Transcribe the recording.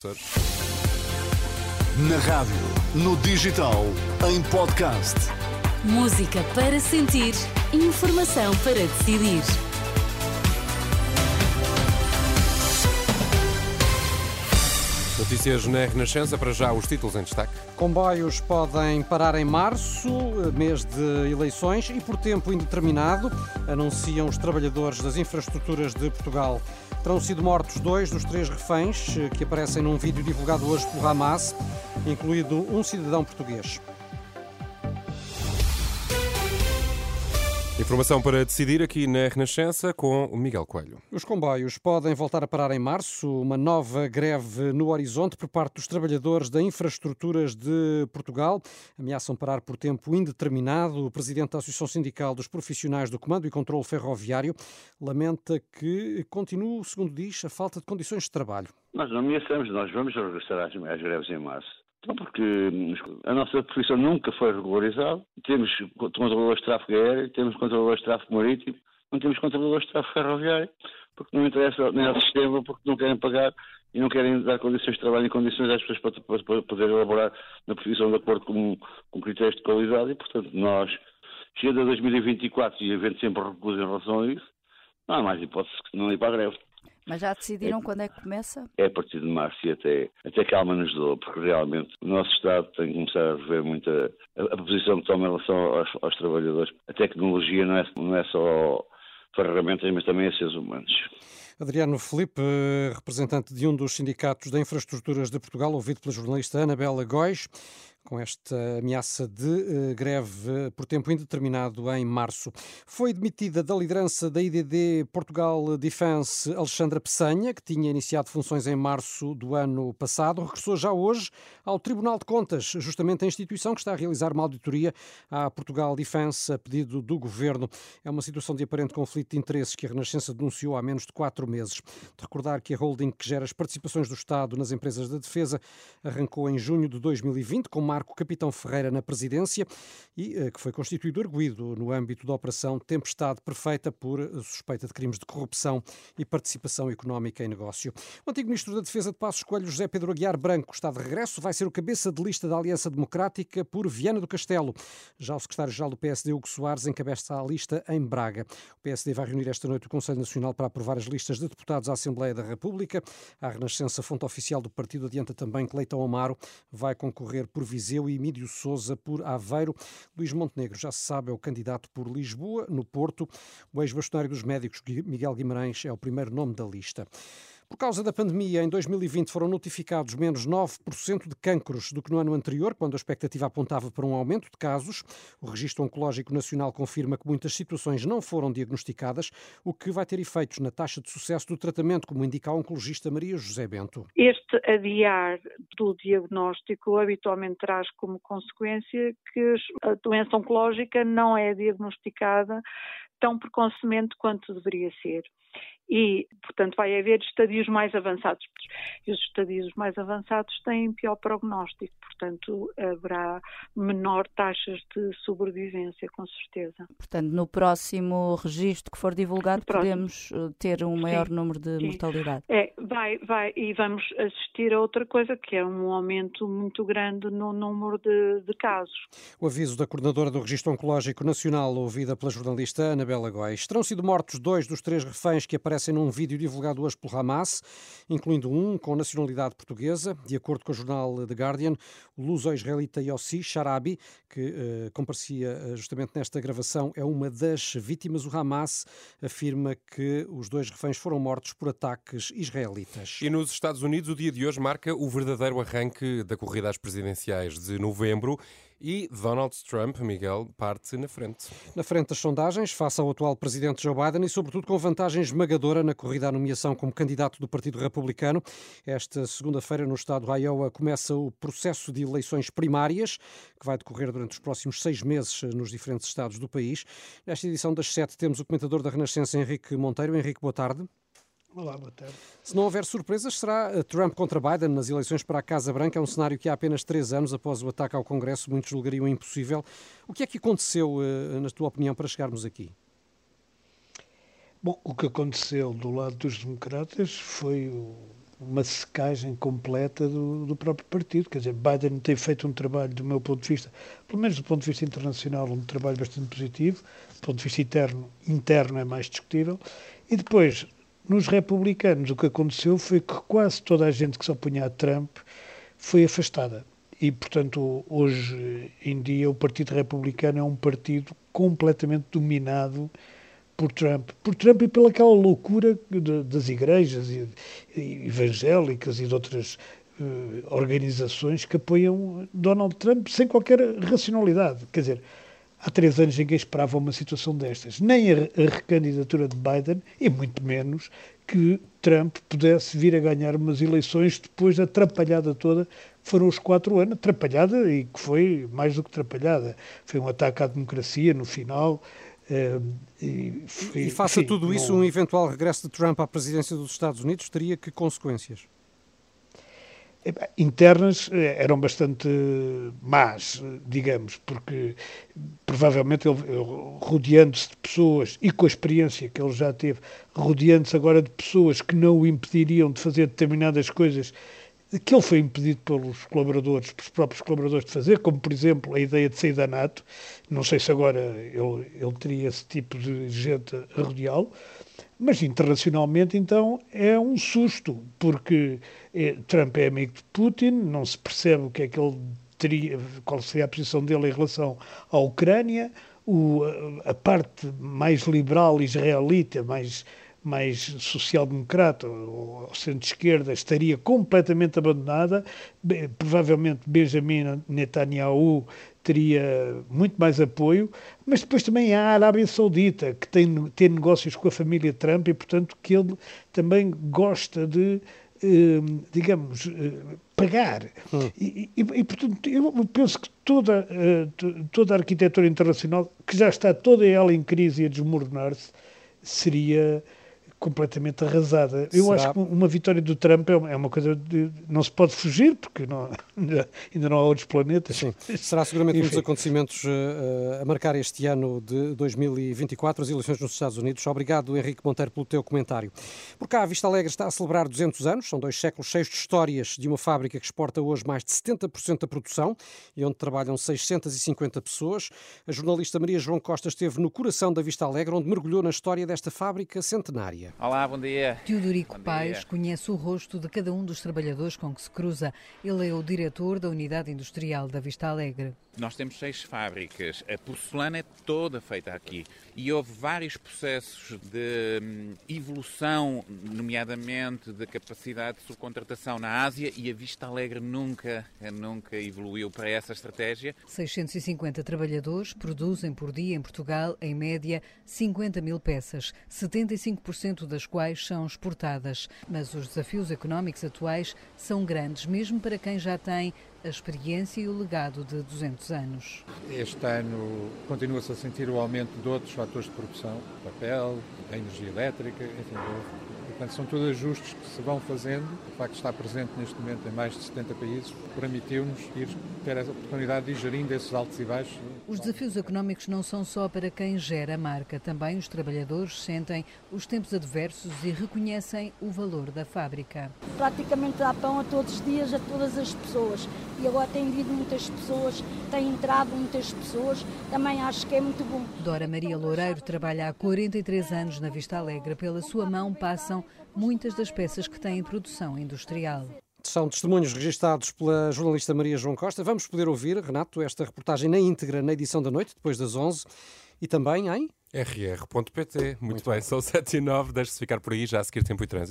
Na rádio, no digital, em podcast. Música para sentir, informação para decidir. Notícias na Renascença, para já os títulos em destaque. Comboios podem parar em março, mês de eleições, e por tempo indeterminado, anunciam os trabalhadores das infraestruturas de Portugal. Terão sido mortos dois dos três reféns que aparecem num vídeo divulgado hoje pelo Hamas, incluído um cidadão português. Informação para decidir aqui na Renascença com o Miguel Coelho. Os comboios podem voltar a parar em março. Uma nova greve no horizonte por parte dos trabalhadores da infraestruturas de Portugal. Ameaçam parar por tempo indeterminado. O presidente da Associação Sindical dos Profissionais do Comando e Controlo Ferroviário lamenta que continua, segundo diz, a falta de condições de trabalho. Nós não ameaçamos, nós vamos regressar às, às greves em março. Porque hum, a nossa profissão nunca foi regularizada. Temos controladores de tráfego aéreo, temos controladores de tráfego marítimo, não temos controladores de tráfego ferroviário, porque não interessa nem ao sistema, porque não querem pagar e não querem dar condições de trabalho e condições às pessoas para, para, para poder elaborar na profissão de acordo com, com critérios de qualidade e, portanto, nós, chega a 2024 e havendo sempre recuso em relação a isso, não há mais hipótese que não ir para a greve. Mas já decidiram é, quando é que começa? É a partir de março e até, até que a alma nos doa, porque realmente o nosso Estado tem que começar a rever muito a, a, posição que toma em relação aos, aos, trabalhadores. A tecnologia não é, não é só ferramentas, mas também é seres humanos. Adriano Felipe, representante de um dos sindicatos de infraestruturas de Portugal, ouvido pela jornalista Anabela Góis com esta ameaça de uh, greve por tempo indeterminado em março. Foi demitida da liderança da IDD Portugal Defence Alexandra Peçanha, que tinha iniciado funções em março do ano passado, regressou já hoje ao Tribunal de Contas, justamente a instituição que está a realizar uma auditoria à Portugal Defence a pedido do governo. É uma situação de aparente conflito de interesses que a Renascença denunciou há menos de quatro meses. De recordar que a holding que gera as participações do Estado nas empresas da defesa arrancou em junho de 2020 com Marco Capitão Ferreira na presidência e eh, que foi constituído arguído no âmbito da Operação Tempestade Perfeita por eh, suspeita de crimes de corrupção e participação económica em negócio. O antigo Ministro da Defesa de Passos Coelho, José Pedro Aguiar Branco, está de regresso, vai ser o cabeça de lista da Aliança Democrática por Viana do Castelo. Já o secretário-geral do PSD, Hugo Soares, encabeça a lista em Braga. O PSD vai reunir esta noite o Conselho Nacional para aprovar as listas de deputados à Assembleia da República. A Renascença, fonte oficial do partido, adianta também que Leitão Amaro vai concorrer por Viseu Viseu e Emílio Souza por Aveiro. Luís Montenegro, já se sabe, é o candidato por Lisboa. No Porto, o ex-bastonário dos médicos, Miguel Guimarães, é o primeiro nome da lista. Por causa da pandemia, em 2020 foram notificados menos 9% de cancros do que no ano anterior, quando a expectativa apontava para um aumento de casos. O Registro Oncológico Nacional confirma que muitas situações não foram diagnosticadas, o que vai ter efeitos na taxa de sucesso do tratamento, como indica a oncologista Maria José Bento. Este adiar do diagnóstico habitualmente traz como consequência que a doença oncológica não é diagnosticada tão precocemente quanto deveria ser e, portanto, vai haver estadios mais avançados. E os estadios mais avançados têm pior prognóstico, portanto, haverá menor taxas de sobrevivência, com certeza. Portanto, no próximo registro que for divulgado, podemos eh, ter um maior sim, número de sim. mortalidade. É, vai, vai, e vamos assistir a outra coisa, que é um aumento muito grande no número de, de casos. O aviso da coordenadora do Registro Oncológico Nacional, ouvida pela jornalista Anabela Góis. Terão sido mortos dois dos três reféns que aparecem aparecem num vídeo divulgado hoje pelo Hamas, incluindo um com nacionalidade portuguesa. De acordo com o jornal The Guardian, o luso-israelita Yossi Sharabi, que uh, comparecia uh, justamente nesta gravação, é uma das vítimas. O Hamas afirma que os dois reféns foram mortos por ataques israelitas. E nos Estados Unidos, o dia de hoje marca o verdadeiro arranque da corrida às presidenciais de novembro e Donald Trump, Miguel, parte na frente. Na frente das sondagens, face ao atual presidente Joe Biden e, sobretudo, com vantagem esmagadora na corrida à nomeação como candidato do Partido Republicano. Esta segunda-feira, no estado de Iowa, começa o processo de eleições primárias, que vai decorrer durante os próximos seis meses nos diferentes estados do país. Nesta edição das sete, temos o comentador da Renascença, Henrique Monteiro. Henrique, boa tarde. Olá, boa tarde. Se não houver surpresas, será eh, Trump contra Biden nas eleições para a Casa Branca. É um cenário que há apenas três anos após o ataque ao Congresso muitos julgariam impossível. O que é que aconteceu, eh, na tua opinião, para chegarmos aqui? Bom, o que aconteceu do lado dos democratas foi uma secagem completa do, do, próprio partido. Quer dizer, Biden tem feito um trabalho, do meu ponto de vista, pelo menos do ponto de vista internacional, um trabalho bastante positivo. Do ponto de vista interno, interno é mais discutível. E depois, nos republicanos, o que aconteceu foi que quase toda a gente que se opunha a Trump foi afastada. E, portanto, hoje em dia, o Partido Republicano é um partido completamente dominado por Trump, por Trump e pela aquela loucura de, das igrejas e, e evangélicas e de outras uh, organizações que apoiam Donald Trump sem qualquer racionalidade. Quer dizer, há três anos ninguém esperava uma situação destas, nem a, recandidatura de Biden e muito menos que Trump pudesse vir a ganhar umas eleições depois da atrapalhada toda que foram os quatro anos, atrapalhada e que foi mais do que atrapalhada. Foi um ataque à democracia no final. E, e faça enfim, tudo isso, não... um eventual regresso de Trump à presidência dos Estados Unidos teria que consequências? Internas eh, eram bastante más, digamos, porque provavelmente ele, rodeando-se de pessoas e com a experiência que ele já teve, rodeando-se agora de pessoas que não o impediriam de fazer determinadas coisas que ele foi impedido pelos colaboradores, pelos próprios colaboradores de fazer, como por exemplo a ideia de sair da NATO. Não sei se agora ele, ele teria esse tipo de gente a rodeá-lo, mas internacionalmente então é um susto, porque é, Trump é amigo de Putin, não se percebe o que é que ele teria, qual seria a posição dele em relação à Ucrânia, o, a parte mais liberal israelita, mais mais social-democrata ou centro-esquerda estaria completamente abandonada. Provavelmente Benjamin Netanyahu teria muito mais apoio, mas depois também há a Arábia Saudita, que tem, tem negócios com a família Trump e, portanto, que ele também gosta de, eh, digamos, eh, pagar. Hum. E, e, e, portanto, eu penso que toda, eh, toda a arquitetura internacional, que já está toda ela em crise e a desmoronar-se, seria completamente arrasada. Eu Será? acho que uma vitória do Trump é uma, é coisa de, não se pode fugir, porque não, ainda não há outros planetas. Sim. Será seguramente um dos acontecimentos uh, a marcar este ano de 2024, as eleições nos Estados Unidos. Obrigado, Henrique Monteiro, pelo teu comentário. Por cá, a Vista Alegre está a celebrar 200 anos, são dois séculos cheios de histórias de uma fábrica que exporta hoje mais de 70% da produção e onde trabalham 650 pessoas. A jornalista Maria João Costa esteve no coração da Vista Alegre, onde mergulhou na história desta fábrica centenária dia. Olá, bom dia. Teodorico Paes conhece o rosto de cada um dos trabalhadores com que se cruza. Ele é o diretor da Unidade Industrial da Vista Alegre. Nós temos seis fábricas. A porcelana é toda feita aqui. E houve vários processos de hum, evolução, nomeadamente da capacidade de subcontratação na Ásia, e a Vista Alegre nunca, nunca evoluiu para essa estratégia. 650 trabalhadores produzem por dia em Portugal, em média, 50 mil peças, 75% das quais são exportadas. Mas os desafios económicos atuais são grandes, mesmo para quem já tem a experiência e o legado de 200 anos. Este ano continua-se a sentir o aumento de outros fatores de produção, papel, energia elétrica, enfim, Portanto, são todos ajustes que se vão fazendo. O facto de estar presente neste momento em mais de 70 países permitiu-nos ir ter a oportunidade de ir gerindo esses altos e baixos. Os desafios económicos não são só para quem gera a marca. Também os trabalhadores sentem os tempos adversos e reconhecem o valor da fábrica. Praticamente dá pão a todos os dias a todas as pessoas. E agora tem vindo muitas pessoas, têm entrado muitas pessoas. Também acho que é muito bom. Dora Maria Loureiro trabalha há 43 anos na Vista Alegre. Pela sua mão passam muitas das peças que têm produção industrial. São testemunhos registados pela jornalista Maria João Costa. Vamos poder ouvir, Renato, esta reportagem na íntegra na edição da noite, depois das 11 e também em rr.pt. Muito, Muito bem, bem, são 7 e 9, deixe-se ficar por aí já a seguir tempo e trânsito.